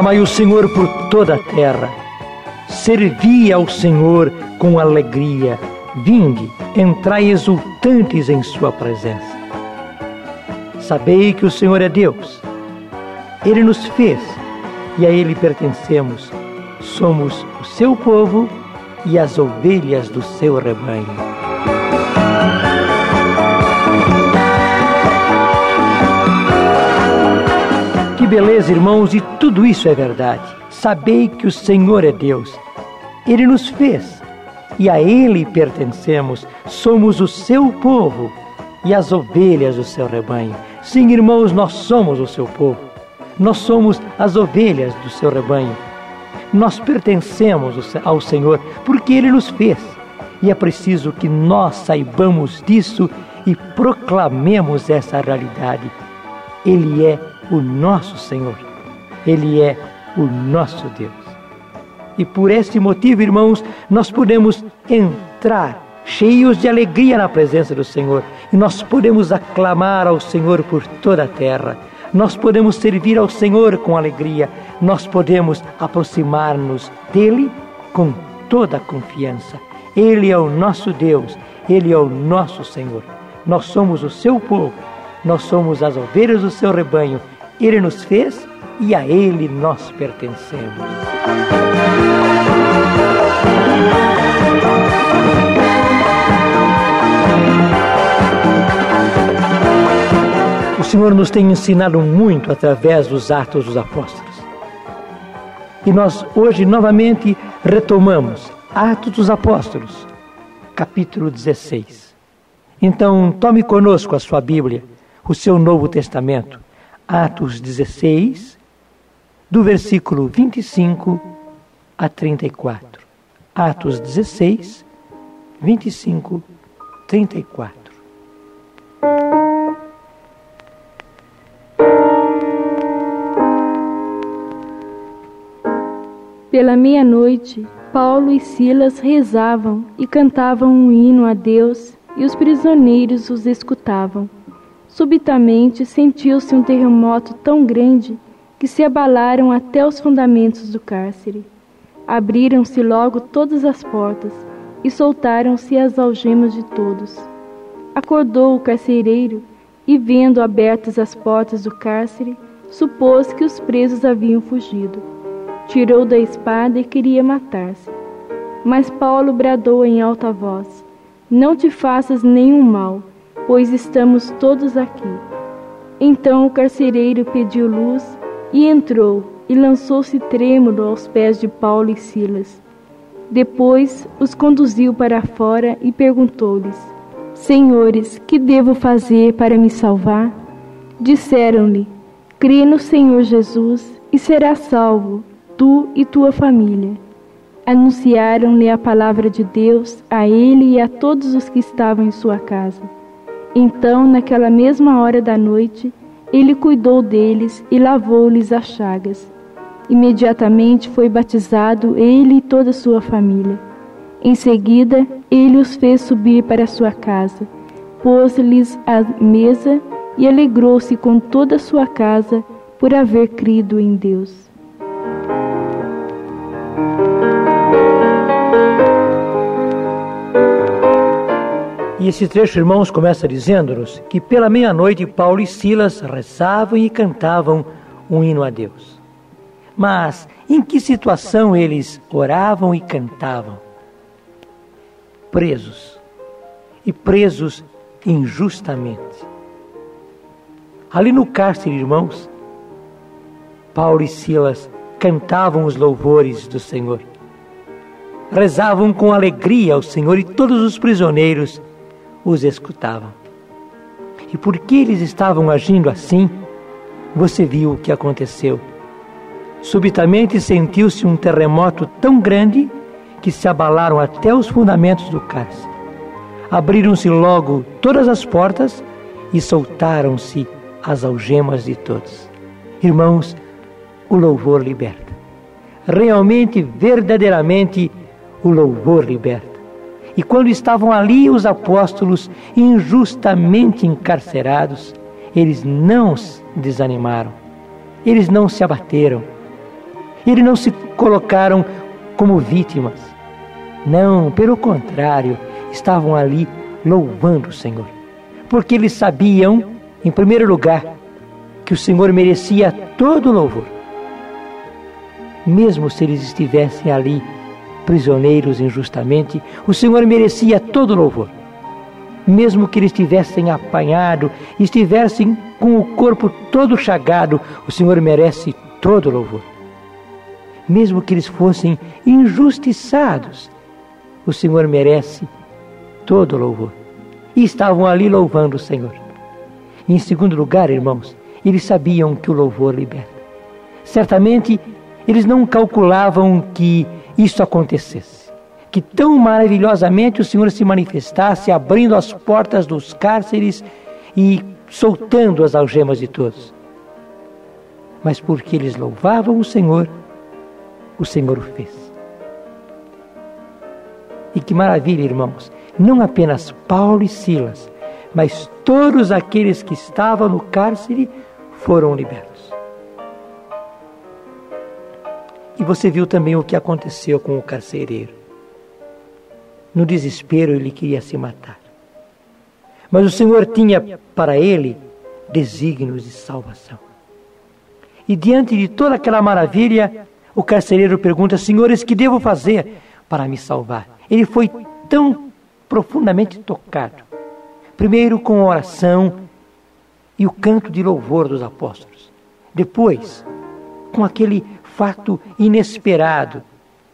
Aclamai o Senhor por toda a terra. Servi ao Senhor com alegria. Vinde, entrai exultantes em Sua presença. Sabei que o Senhor é Deus. Ele nos fez e a Ele pertencemos. Somos o seu povo e as ovelhas do seu rebanho. Beleza, irmãos, e tudo isso é verdade. Sabei que o Senhor é Deus. Ele nos fez e a Ele pertencemos. Somos o seu povo e as ovelhas do seu rebanho. Sim, irmãos, nós somos o seu povo. Nós somos as ovelhas do seu rebanho. Nós pertencemos ao Senhor porque Ele nos fez. E é preciso que nós saibamos disso e proclamemos essa realidade. Ele é o nosso Senhor. Ele é o nosso Deus. E por este motivo, irmãos, nós podemos entrar cheios de alegria na presença do Senhor. E nós podemos aclamar ao Senhor por toda a terra. Nós podemos servir ao Senhor com alegria. Nós podemos aproximar-nos dele com toda a confiança. Ele é o nosso Deus, ele é o nosso Senhor. Nós somos o seu povo, nós somos as ovelhas do seu rebanho. Ele nos fez e a ele nós pertencemos. O Senhor nos tem ensinado muito através dos Atos dos Apóstolos. E nós hoje novamente retomamos Atos dos Apóstolos, capítulo 16. Então, tome conosco a sua Bíblia, o seu Novo Testamento, Atos 16, do versículo 25 a 34. Atos 16, 25, 34. Pela meia-noite, Paulo e Silas rezavam e cantavam um hino a Deus, e os prisioneiros os escutavam. Subitamente sentiu-se um terremoto tão grande que se abalaram até os fundamentos do cárcere. Abriram-se logo todas as portas e soltaram-se as algemas de todos. Acordou o carcereiro e, vendo abertas as portas do cárcere, supôs que os presos haviam fugido tirou da espada e queria matar-se. Mas Paulo bradou em alta voz: Não te faças nenhum mal, pois estamos todos aqui. Então o carcereiro pediu luz e entrou e lançou-se trêmulo aos pés de Paulo e Silas. Depois os conduziu para fora e perguntou-lhes: Senhores, que devo fazer para me salvar? Disseram-lhe: Crê no Senhor Jesus e serás salvo, tu e tua família. Anunciaram-lhe a palavra de Deus a ele e a todos os que estavam em sua casa. Então, naquela mesma hora da noite, ele cuidou deles e lavou-lhes as chagas. Imediatamente foi batizado ele e toda a sua família. Em seguida, ele os fez subir para sua casa, pôs-lhes a mesa e alegrou-se com toda a sua casa por haver crido em Deus. E esse trecho, irmãos, começa dizendo-nos que pela meia-noite Paulo e Silas rezavam e cantavam um hino a Deus. Mas em que situação eles oravam e cantavam? Presos. E presos injustamente. Ali no cárcere, irmãos, Paulo e Silas cantavam os louvores do Senhor. Rezavam com alegria ao Senhor e todos os prisioneiros os escutavam. E porque eles estavam agindo assim, você viu o que aconteceu. Subitamente sentiu-se um terremoto tão grande que se abalaram até os fundamentos do cárcere. Abriram-se logo todas as portas e soltaram-se as algemas de todos. Irmãos, o louvor liberta. Realmente, verdadeiramente, o louvor liberta. E quando estavam ali os apóstolos injustamente encarcerados, eles não desanimaram, eles não se abateram, Eles não se colocaram como vítimas. Não, pelo contrário, estavam ali louvando o Senhor. Porque eles sabiam, em primeiro lugar, que o Senhor merecia todo louvor. Mesmo se eles estivessem ali prisioneiros injustamente, o Senhor merecia todo louvor. Mesmo que eles tivessem apanhado, estivessem com o corpo todo chagado, o Senhor merece todo louvor. Mesmo que eles fossem injustiçados, o Senhor merece todo louvor. E estavam ali louvando o Senhor. E em segundo lugar, irmãos, eles sabiam que o louvor liberta. Certamente, eles não calculavam que isso acontecesse. Que tão maravilhosamente o Senhor se manifestasse, abrindo as portas dos cárceres e soltando as algemas de todos. Mas porque eles louvavam o Senhor, o Senhor o fez. E que maravilha, irmãos! Não apenas Paulo e Silas, mas todos aqueles que estavam no cárcere foram libertos. E você viu também o que aconteceu com o carcereiro. No desespero, ele queria se matar. Mas o Senhor tinha para ele desígnios de salvação. E diante de toda aquela maravilha, o carcereiro pergunta: Senhores, que devo fazer para me salvar? Ele foi tão profundamente tocado. Primeiro com a oração e o canto de louvor dos apóstolos. Depois, com aquele fato inesperado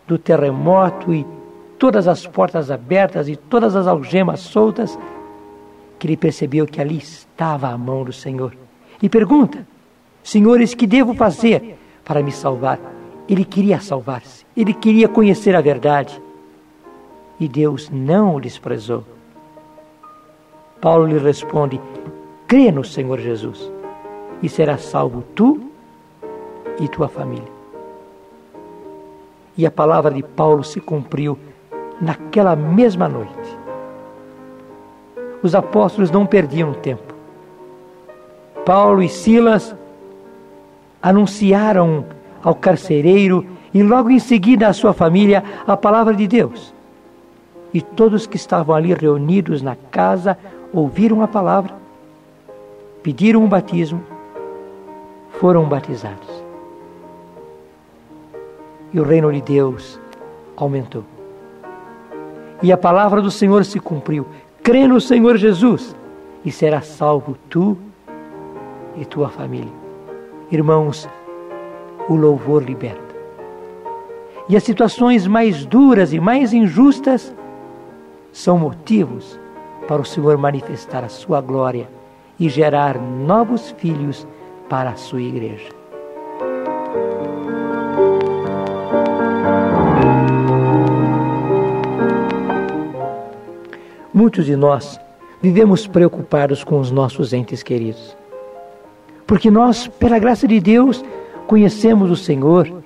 do terremoto e todas as portas abertas e todas as algemas soltas, que ele percebeu que ali estava a mão do Senhor. E pergunta: Senhores, que devo fazer para me salvar? Ele queria salvar-se, ele queria conhecer a verdade. E Deus não o desprezou. Paulo lhe responde: crê no Senhor Jesus e serás salvo tu e tua família. E a palavra de Paulo se cumpriu naquela mesma noite. Os apóstolos não perdiam tempo. Paulo e Silas anunciaram ao carcereiro e logo em seguida à sua família a palavra de Deus. E todos que estavam ali reunidos na casa ouviram a palavra, pediram um batismo, foram batizados e o reino de Deus aumentou. E a palavra do Senhor se cumpriu. Crê no Senhor Jesus e será salvo tu e tua família. Irmãos, o louvor liberta. E as situações mais duras e mais injustas são motivos para o Senhor manifestar a sua glória e gerar novos filhos para a sua igreja. Muitos de nós vivemos preocupados com os nossos entes queridos. Porque nós, pela graça de Deus, conhecemos o Senhor,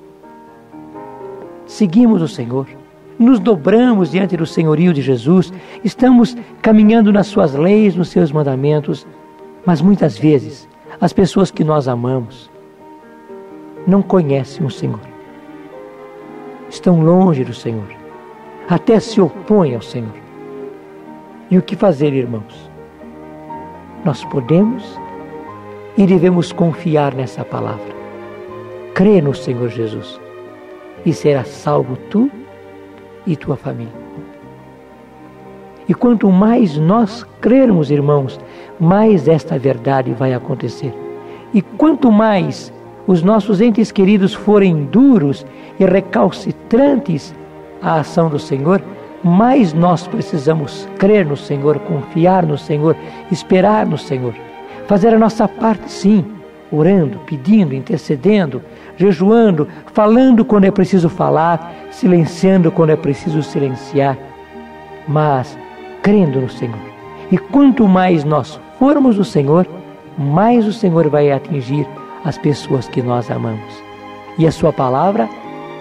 seguimos o Senhor, nos dobramos diante do senhorio de Jesus, estamos caminhando nas suas leis, nos seus mandamentos, mas muitas vezes as pessoas que nós amamos não conhecem o Senhor. Estão longe do Senhor, até se opõem ao Senhor. E o que fazer, irmãos? Nós podemos e devemos confiar nessa palavra. Crê no Senhor Jesus e será salvo tu e tua família. E quanto mais nós crermos, irmãos, mais esta verdade vai acontecer. E quanto mais os nossos entes queridos forem duros e recalcitrantes à ação do Senhor, mais nós precisamos crer no Senhor, confiar no Senhor, esperar no Senhor. Fazer a nossa parte, sim, orando, pedindo, intercedendo, jejuando, falando quando é preciso falar, silenciando quando é preciso silenciar, mas crendo no Senhor. E quanto mais nós formos o Senhor, mais o Senhor vai atingir as pessoas que nós amamos. E a Sua palavra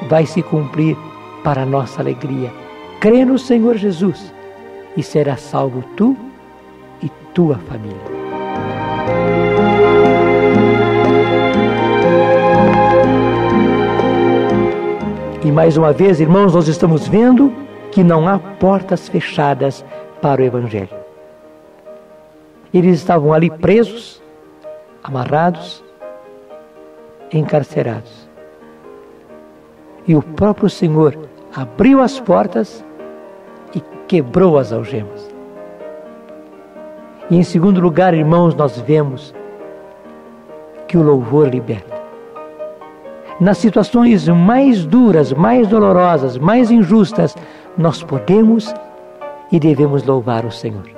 vai se cumprir para a nossa alegria crê no Senhor Jesus e serás salvo tu e tua família. E mais uma vez, irmãos, nós estamos vendo que não há portas fechadas para o Evangelho. Eles estavam ali presos, amarrados, encarcerados. E o próprio Senhor abriu as portas quebrou as algemas. E em segundo lugar, irmãos, nós vemos que o louvor liberta. Nas situações mais duras, mais dolorosas, mais injustas, nós podemos e devemos louvar o Senhor.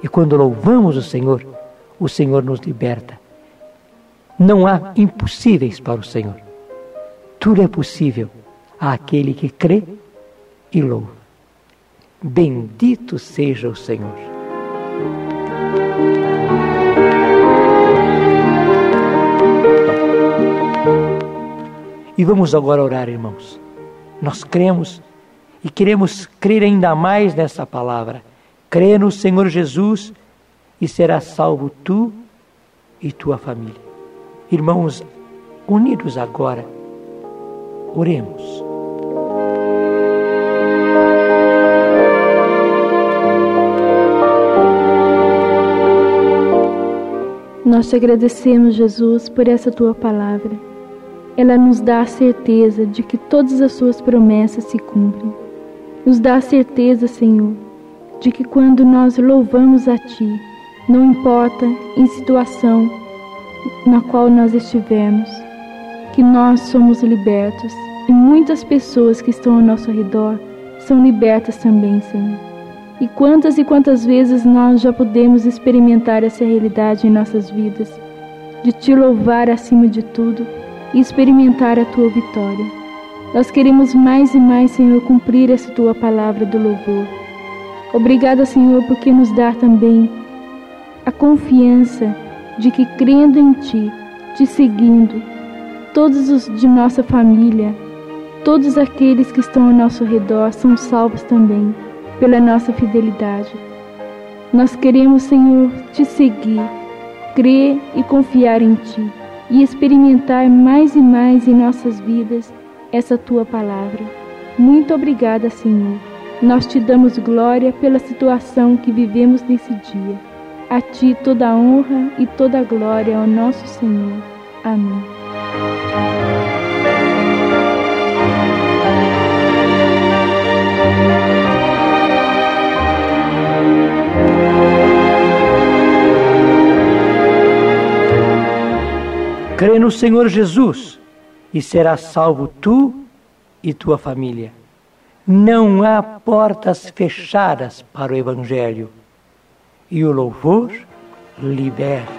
E quando louvamos o Senhor, o Senhor nos liberta. Não há impossíveis para o Senhor. Tudo é possível àquele que crê e louva. Bendito seja o Senhor. E vamos agora orar, irmãos. Nós cremos e queremos crer ainda mais nessa palavra. Crê no Senhor Jesus e serás salvo tu e tua família. Irmãos, unidos agora, oremos. Nós te agradecemos, Jesus, por essa tua palavra. Ela nos dá a certeza de que todas as suas promessas se cumprem. Nos dá a certeza, Senhor, de que quando nós louvamos a Ti, não importa em situação na qual nós estivermos, que nós somos libertos e muitas pessoas que estão ao nosso redor são libertas também, Senhor. E quantas e quantas vezes nós já podemos experimentar essa realidade em nossas vidas, de te louvar acima de tudo e experimentar a tua vitória. Nós queremos mais e mais, Senhor, cumprir essa tua palavra do louvor. Obrigada, Senhor, porque nos dá também a confiança de que crendo em Ti, te seguindo, todos os de nossa família, todos aqueles que estão ao nosso redor são salvos também pela nossa fidelidade. Nós queremos, Senhor, te seguir, crer e confiar em Ti e experimentar mais e mais em nossas vidas essa Tua palavra. Muito obrigada, Senhor. Nós te damos glória pela situação que vivemos nesse dia. A Ti toda a honra e toda a glória ao nosso Senhor. Amém. Crê no Senhor Jesus e serás salvo tu e tua família. Não há portas fechadas para o Evangelho e o louvor liberta.